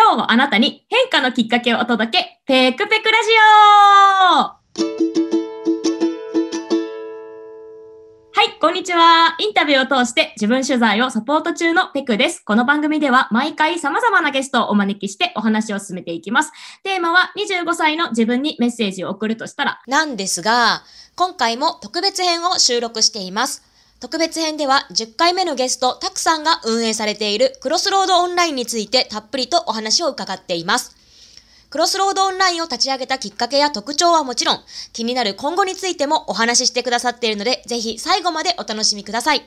今日もあなたに変化のきっかけをお届け、ペクペクラジオはい、こんにちは。インタビューを通して自分取材をサポート中のペクです。この番組では毎回様々なゲストをお招きしてお話を進めていきます。テーマは25歳の自分にメッセージを送るとしたら、なんですが、今回も特別編を収録しています。特別編では10回目のゲスト、たくさんが運営されているクロスロードオンラインについてたっぷりとお話を伺っています。クロスロードオンラインを立ち上げたきっかけや特徴はもちろん、気になる今後についてもお話ししてくださっているので、ぜひ最後までお楽しみください。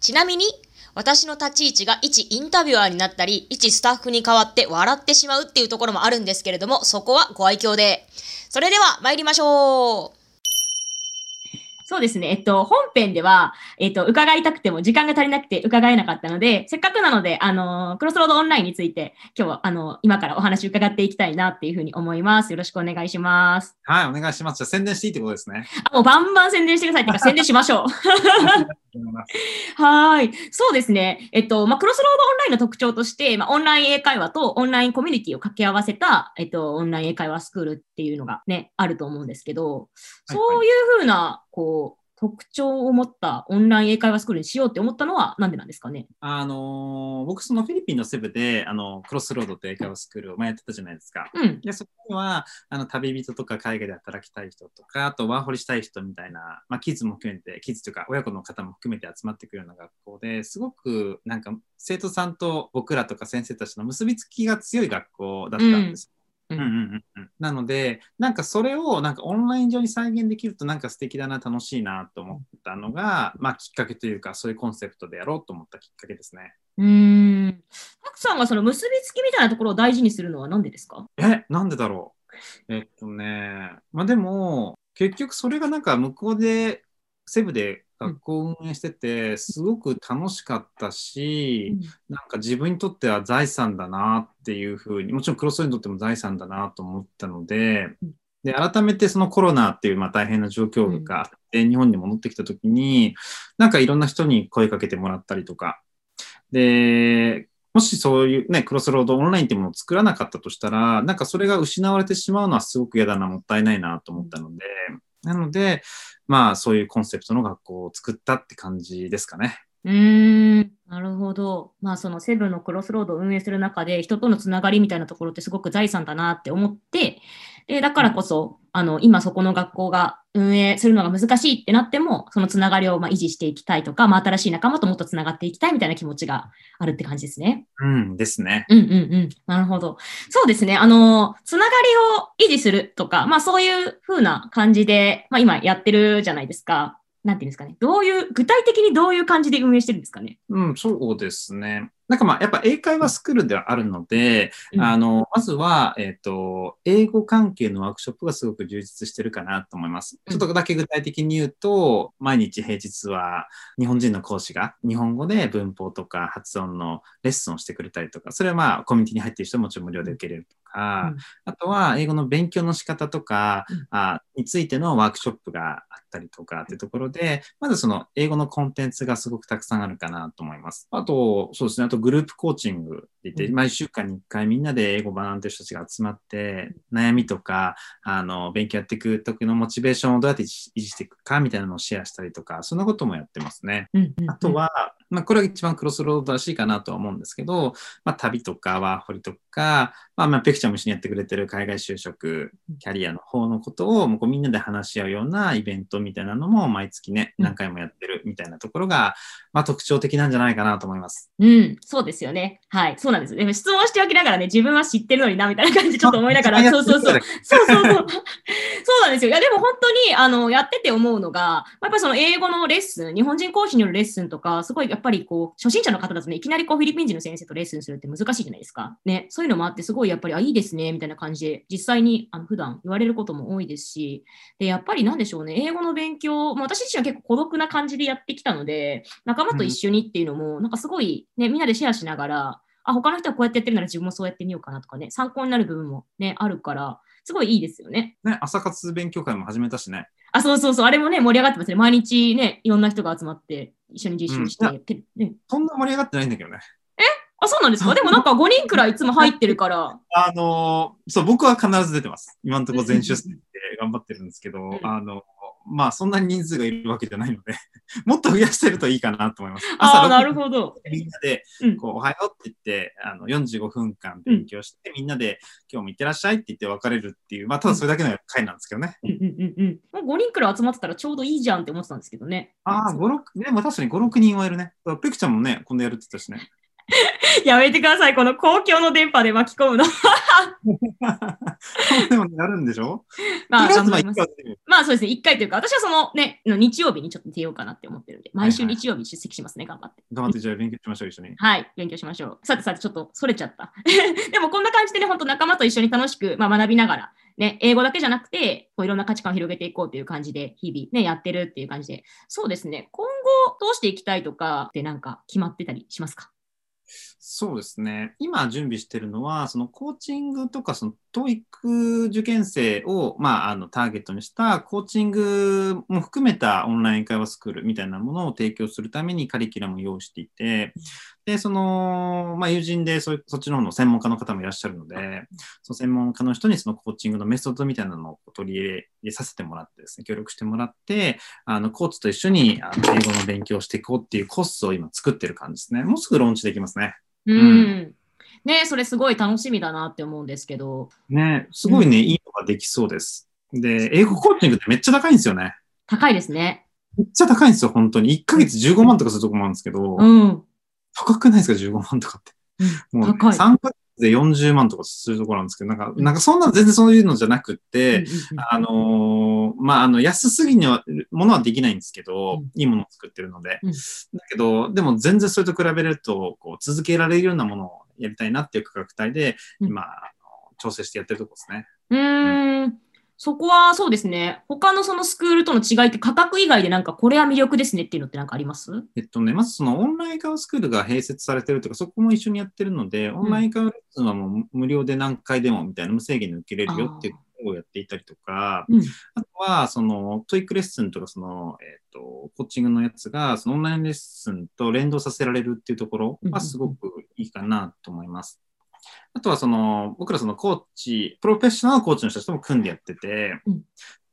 ちなみに、私の立ち位置が一インタビュアーになったり、一スタッフに代わって笑ってしまうっていうところもあるんですけれども、そこはご愛嬌で。それでは参りましょうそうですね。えっと、本編では、えっと、伺いたくても時間が足りなくて伺えなかったので、せっかくなので、あの、クロスロードオンラインについて、今日は、あの、今からお話伺っていきたいなっていうふうに思います。よろしくお願いします。はい、お願いします。じゃあ宣伝していいってことですね。あもうバンバン宣伝してくださいっていうか、宣伝しましょう。はい。そうですね。えっと、まあ、クロスロードオンラインの特徴として、まあ、オンライン英会話とオンラインコミュニティを掛け合わせた、えっと、オンライン英会話スクールっていうのがね、あると思うんですけど、そういうふうな、こう、特徴を持ったオンライン英会話スクールにしようって思ったのはなんでなんですかね？あのー僕、そのフィリピンのセブで、あの、クロスロードって英会話スクールを前やってたじゃないですか。うん。で、そこには、あの、旅人とか海外で働きたい人とか、あとワーホリしたい人みたいな、まあ、キッズも含めて、キッズというか、親子の方も含めて集まってくるような学校ですごく、なんか、生徒さんと僕らとか先生たちの結びつきが強い学校だったんです。うんうんうんうんうん、なので、なんかそれをなんかオンライン上に再現できるとなんか素敵だな、楽しいなと思ったのが、まあきっかけというか、そういうコンセプトでやろうと思ったきっかけですね。うーん。たくさんがその結びつきみたいなところを大事にするのは何でですか？え、なんでだろうえっとね、まあでも、結局それがなんか向こうで、セブで学校を運営してて、すごく楽しかったし、なんか自分にとっては財産だなっていうふうに、もちろんクロスロードにとっても財産だなと思ったのでうん、で、改めてそのコロナっていうまあ大変な状況があって、日本に戻ってきた時に、なんかいろんな人に声かけてもらったりとか、で、もしそういうね、クロスロードオンラインっていうものを作らなかったとしたら、なんかそれが失われてしまうのはすごく嫌だな、もったいないなと思ったので、なので、まあそういうコンセプトの学校を作ったって感じですかね。うん。なるほど。まあそのセブンのクロスロードを運営する中で人とのつながりみたいなところってすごく財産だなって思って、で、だからこそ、あの、今そこの学校が運営するのが難しいってなっても、そのつながりをまあ維持していきたいとか、まあ新しい仲間ともっとつながっていきたいみたいな気持ちがあるって感じですね。うんですね。うんうんうん。なるほど。そうですね。あの、つながりを維持するとか、まあそういう風な感じで、まあ今やってるじゃないですか。なんていうんですかね。どういう、具体的にどういう感じで運営してるんですかね。うん、そうですね。なんかまあ、やっぱ英会話スクールではあるので、うんあの、まずは、えっ、と、英語関係のワークショップがすごく充実してるかなと思います。うんちょっとだけ具体的に言うと、毎日平日は日本人の講師が日本語で文法とか発音のレッスンをしてくれたりとか、それはまあ、コミュニティに入っている人はもちろん無料で受けれるとか、うんあとは英語の勉強の仕方とか、うんあについてのワークショップがあったりとかってところで、まずその英語のコンテンツがすごくたくさんあるかなと思います。あと、そうですね、あとグループコーチングって言って、うん毎週間に1回みんなで英語を学んでる人たちが集まって、悩みとか、あの、勉強やっていく時のモチベーションをどうやって維持していくかみたいなのをシェアしたりとか、そんなこともやってますね。うんうんうんあと、は、まあ、これが一番クロスロードらしいかなとは思うんですけど、まあ、旅とかワーホリとか、まあ、まあ、ペクチャーも一緒にやってくれてる海外就職、キャリアの方のことを、もうこうみんなで話し合うようなイベントみたいなのも毎月ね、うん何回もやってるみたいなところが、まあ、特徴的なんじゃないかなと思います。うん、そうですよね。はい、そうなんです。でも質問しておきながらね、自分は知ってるのにな、みたいな感じでちょっと思いながら、あそうそうそう。そうそうそう。そうなんですよ。いや、でも本当に、あの、やってて思うのが、やっぱりその英語のレッスン、日本人講師によるレッスンとか、すごいやっぱりこう、初心者の方だとね、いきなりこう、フィリピン人の先生とレッスンするって難しいじゃないですか。ね、そういうのもあって、すごいやっぱり、あ、いいですね、みたいな感じで、実際に、あの、普段言われることも多いですし、で、やっぱりなんでしょうね、英語の勉強、まあ、私自身は結構孤独な感じでやってきたので、仲間と一緒にっていうのも、なんかすごい、ね、みんなでシェアしながら、あ、他の人はこうやってやってるなら自分もそうやってみようかなとかね、参考になる部分もね、あるから、すごいいいですよね。ね、朝活勉強会も始めたしね。あ、そうそうそう、あれもね、盛り上がってますね。毎日ね、いろんな人が集まって、一緒に実習して、うんけね、そんな盛り上がってないんだけどね。ああ、そうなんですか？でもなんか5人くらいいつも入ってるから。あのーそう、僕は必ず出てます。今のところ全出世で頑張ってるんですけど、んあの、まあ、そんなに人数がいるわけじゃないので、もっと増やしてるといいかなと思います。ああ、6なるほど。みんなでうん、こう、おはようって言って、あの、45分間勉強して、みんなで、今日も行ってらっしゃいって言って別れるっていう、まあ、ただそれだけの会なんですけどね。うんうんうんうん。もう5人くらい集まってたらちょうどいいじゃんって思ってたんですけどね。ああ、5、6、でも確かに5、6人はいるね。ペクちゃんもね、今度やるって言ったしね。やめてください。この公共の電波で巻き込むの。でもやるんでしょ？まあ、まあ頑張りまあそうですね、1回というか、私はそのね、の日曜日にちょっと出ようかなって思ってるんで、毎週日曜日出席しますね、頑張って。頑張ってじゃあ勉強しましょう、一緒に。はい、勉強しましょう。さてさて、ちょっとそれちゃった。でもこんな感じでね、本当仲間と一緒に楽しく、まあ、学びながら、ね、英語だけじゃなくて、こういろんな価値観を広げていこうという感じで、日々ね、やってるっていう感じで、そうですね、今後どうしていきたいとかってなんか決まってたりしますか？そうですね。今準備してるのは、そのコーチングとか、その TOEIC 受験生を、まあ、あのターゲットにしたコーチングも含めたオンライン会話スクールみたいなものを提供するためにカリキュラムを用意していて、で、その、まあ、友人でそそっちの方の専門家の方もいらっしゃるので、その専門家の人にそのコーチングのメソッドみたいなのを取り入れさせてもらってですね、協力してもらって、あの、コーチと一緒にあの英語の勉強をしていこうっていうコースを今作ってる感じですね。もうすぐローンチできますね。うん。ね、それすごい楽しみだなって思うんですけど、ね、すごいね、いいのができそうです。で、英語コーチングってめっちゃ高いんですよね。高いですね。めっちゃ高いんですよ、本当に。1ヶ月15万とかするとこもあるんですけど、うん。高くないですか、15万とかって。もう、ね、高い。3ヶ月で40万とかするところなんですけど、なんか、なんかそんな全然そういうのじゃなくって、うんうんうんあのーまあ、あの、安すぎには、ものはできないんですけど、うんいいものを作ってるので。うんだけど、でも全然それと比べると、こう、続けられるようなものをやりたいなっていう価格帯で、うん今、あの調整してやってるところですね。うーん。そこはそうですね。他のそのスクールとの違いって価格以外でなんかこれは魅力ですねっていうのってなんかあります？えっとね、まずそのオンライン英会話スクールが併設されてるとか、そこも一緒にやってるので、オンラインカワレッスンはもう無料で何回でもみたいな無制限で受けれるよっていうことをやっていたりとか、うん。あとは、その TOEIC レッスンとか、その、えっと、コーチングのやつが、そのオンラインレッスンと連動させられるっていうところはすごくいいかなと思います。あとはその、僕らそのコーチ、プロフェッショナルのコーチの人たちとも組んでやってて、うん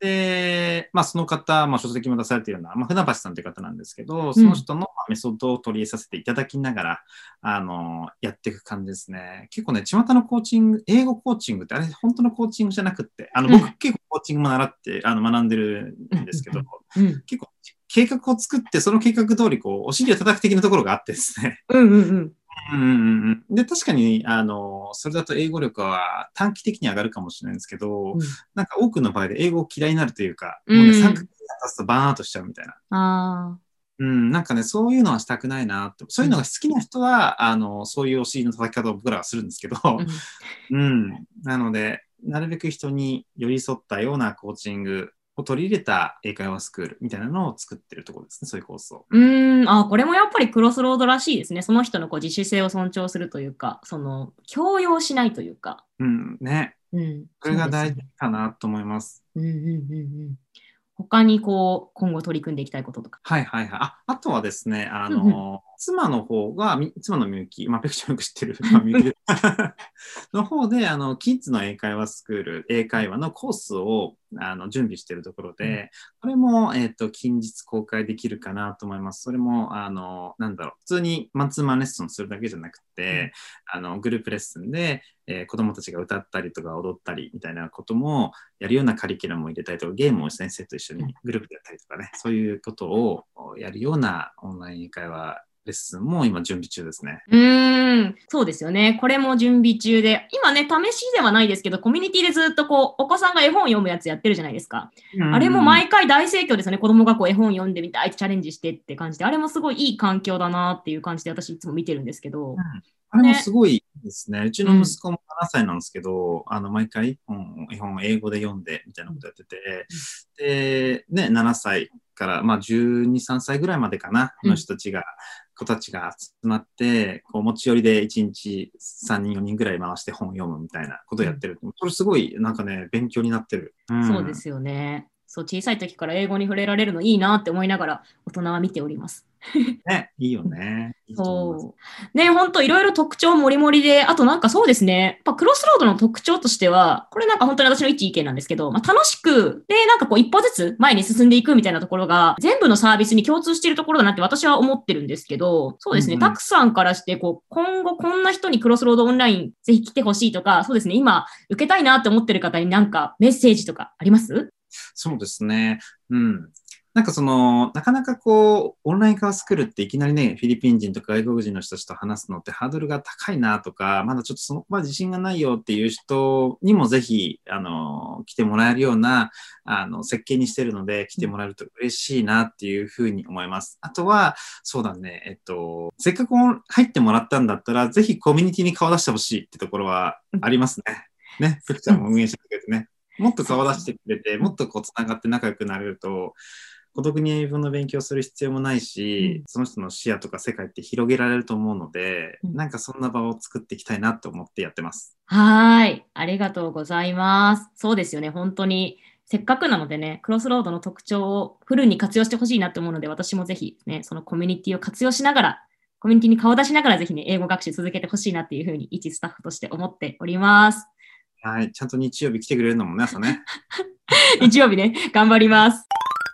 で、まあその方、まあ書籍も出されているような、まあ船橋さんという方なんですけど、その人のメソッドを取り入れさせていただきながら、あの、やっていく感じですね。結構ね、巷のコーチング、英語コーチングってあれ本当のコーチングじゃなくって、あの、僕、うん結構コーチングも習って、あの、学んでるんですけど、うん。結構計画を作って、その計画通り、こう、お尻を叩く的なところがあってですね。うんうんうん。うんうんうん、で、確かに、あの、それだと英語力は短期的に上がるかもしれないんですけど、うん。なんか多くの場合で英語を嫌いになるというか、うん。もうね、3ヶ月経つとバーンアウトしちゃうみたいな。あうん、なんかね、そういうのはしたくないなって。そういうのが好きな人は、あの、そういうお尻の叩き方を僕らはするんですけど、うん。なので、なるべく人に寄り添ったようなコーチングを取り入れた英会話スクールみたいなのを作ってるところですね、そういうコースを。うーん、あ、これもやっぱりクロスロードらしいですね。その人のこう自主性を尊重するというか、その強要しないというか。うん、ね。うん。それが大事かなと思います。ねうんうんうんうん。他にこう、今後取り組んでいきたいこととか。はいはいはい。ああとはですね、あの、うん妻の方が、み妻のみゆき、まあ、ペクちゃんよく知ってる、まあ、みゆき。の方で、あの、キッズの英会話スクール、英会話のコースを、あの、準備しているところで、これも、えっ、と、近日公開できるかなと思います。それも、あの、なんだろう、普通にマンツーマンレッスンするだけじゃなくて、あの、グループレッスンで、えー子供たちが歌ったりとか踊ったりみたいなこともやるようなカリキュラムを入れたりとか、ゲームを先生と一緒にグループでやったりとかね、そういうことをやるようなオンライン英会話レッスンも今準備中ですね。うーん、そうですよね。これも準備中で、今ね、試しではないですけど、コミュニティでずっとこう、お子さんが絵本読むやつやってるじゃないですか。あれも毎回大盛況ですよね。子供がこう絵本読んでみたい、チャレンジしてって感じで、あれもすごいいい環境だなっていう感じで私いつも見てるんですけど。あれもすごいですね。うちの息子も7歳なんですけど、あの、毎回本絵本を英語で読んでみたいなことやってて、で、ね、7歳から、まあ、12、3歳ぐらいまでかな、うんの人たちが、子たちが集まって、こう、持ち寄りで1日3人、4人ぐらい回して本を読むみたいなことをやってる。それすごい、なんかね、勉強になってる。んそうですよね。そう、小さい時から英語に触れられるのいいなって思いながら、大人は見ております。ね、いいよね。そう。ね、ほんといろいろ特徴もりもりで、あとなんかそうですね、やっぱクロスロードの特徴としては、これなんか本当に私の一意見なんですけど、まあ、楽しく、で、なんかこう一歩ずつ前に進んでいくみたいなところが、全部のサービスに共通しているところだなって私は思ってるんですけど、そうですね、うんうんたくさんからして、こう、今後こんな人にクロスロードオンラインぜひ来てほしいとか、そうですね、今受けたいなって思ってる方になんかメッセージとかあります？そうですね。うん。なんかその、なかなかこう、オンライン化を作るっていきなりね、フィリピン人とか外国人の人たちと話すのってハードルが高いなとか、まだちょっとそのま自信がないよっていう人にもぜひ、あの、来てもらえるような、あの、設計にしてるので、来てもらえると嬉しいなっていうふうに思います。あとは、そうだね、えっと、せっかく入ってもらったんだったら、ぜひコミュニティに顔出してほしいってところはありますね。ね、ふくちゃんも運営してくれてね。もっと顔出してくれて、もっとこう、つながって仲良くなれると、孤独に英文の勉強する必要もないし、うんその人の視野とか世界って広げられると思うので、うんなんかそんな場を作っていきたいなと思ってやってます。はーい。ありがとうございます。そうですよね。本当に、せっかくなのでね、クロスロードの特徴をフルに活用してほしいなと思うので、私もぜひね、そのコミュニティを活用しながら、コミュニティに顔出しながらぜひね、英語学習続けてほしいなっていうふうに、一スタッフとして思っております。はい。ちゃんと日曜日来てくれるのもね、朝ね。日曜日ね、頑張ります。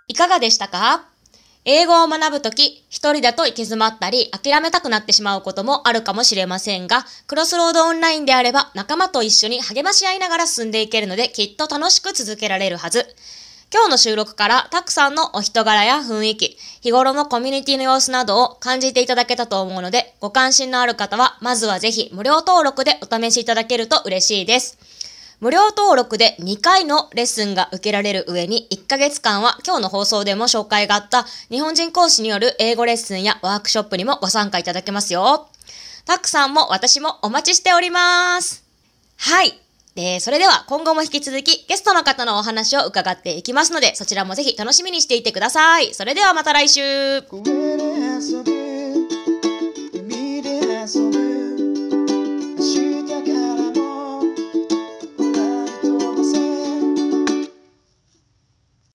いかがでしたか？英語を学ぶとき、一人だと行き詰まったり、諦めたくなってしまうこともあるかもしれませんが、クロスロードオンラインであれば、仲間と一緒に励まし合いながら進んでいけるので、きっと楽しく続けられるはず。今日の収録から、たくさんのお人柄や雰囲気、日頃のコミュニティの様子などを感じていただけたと思うので、ご関心のある方は、まずはぜひ無料登録でお試しいただけると嬉しいです。無料登録で2回のレッスンが受けられる上に1ヶ月間は今日の放送でも紹介があった日本人講師による英語レッスンやワークショップにもご参加いただけますよ。たくさんも私もお待ちしております。はい。で、それでは今後も引き続きゲストの方のお話を伺っていきますのでそちらもぜひ楽しみにしていてください。それではまた来週。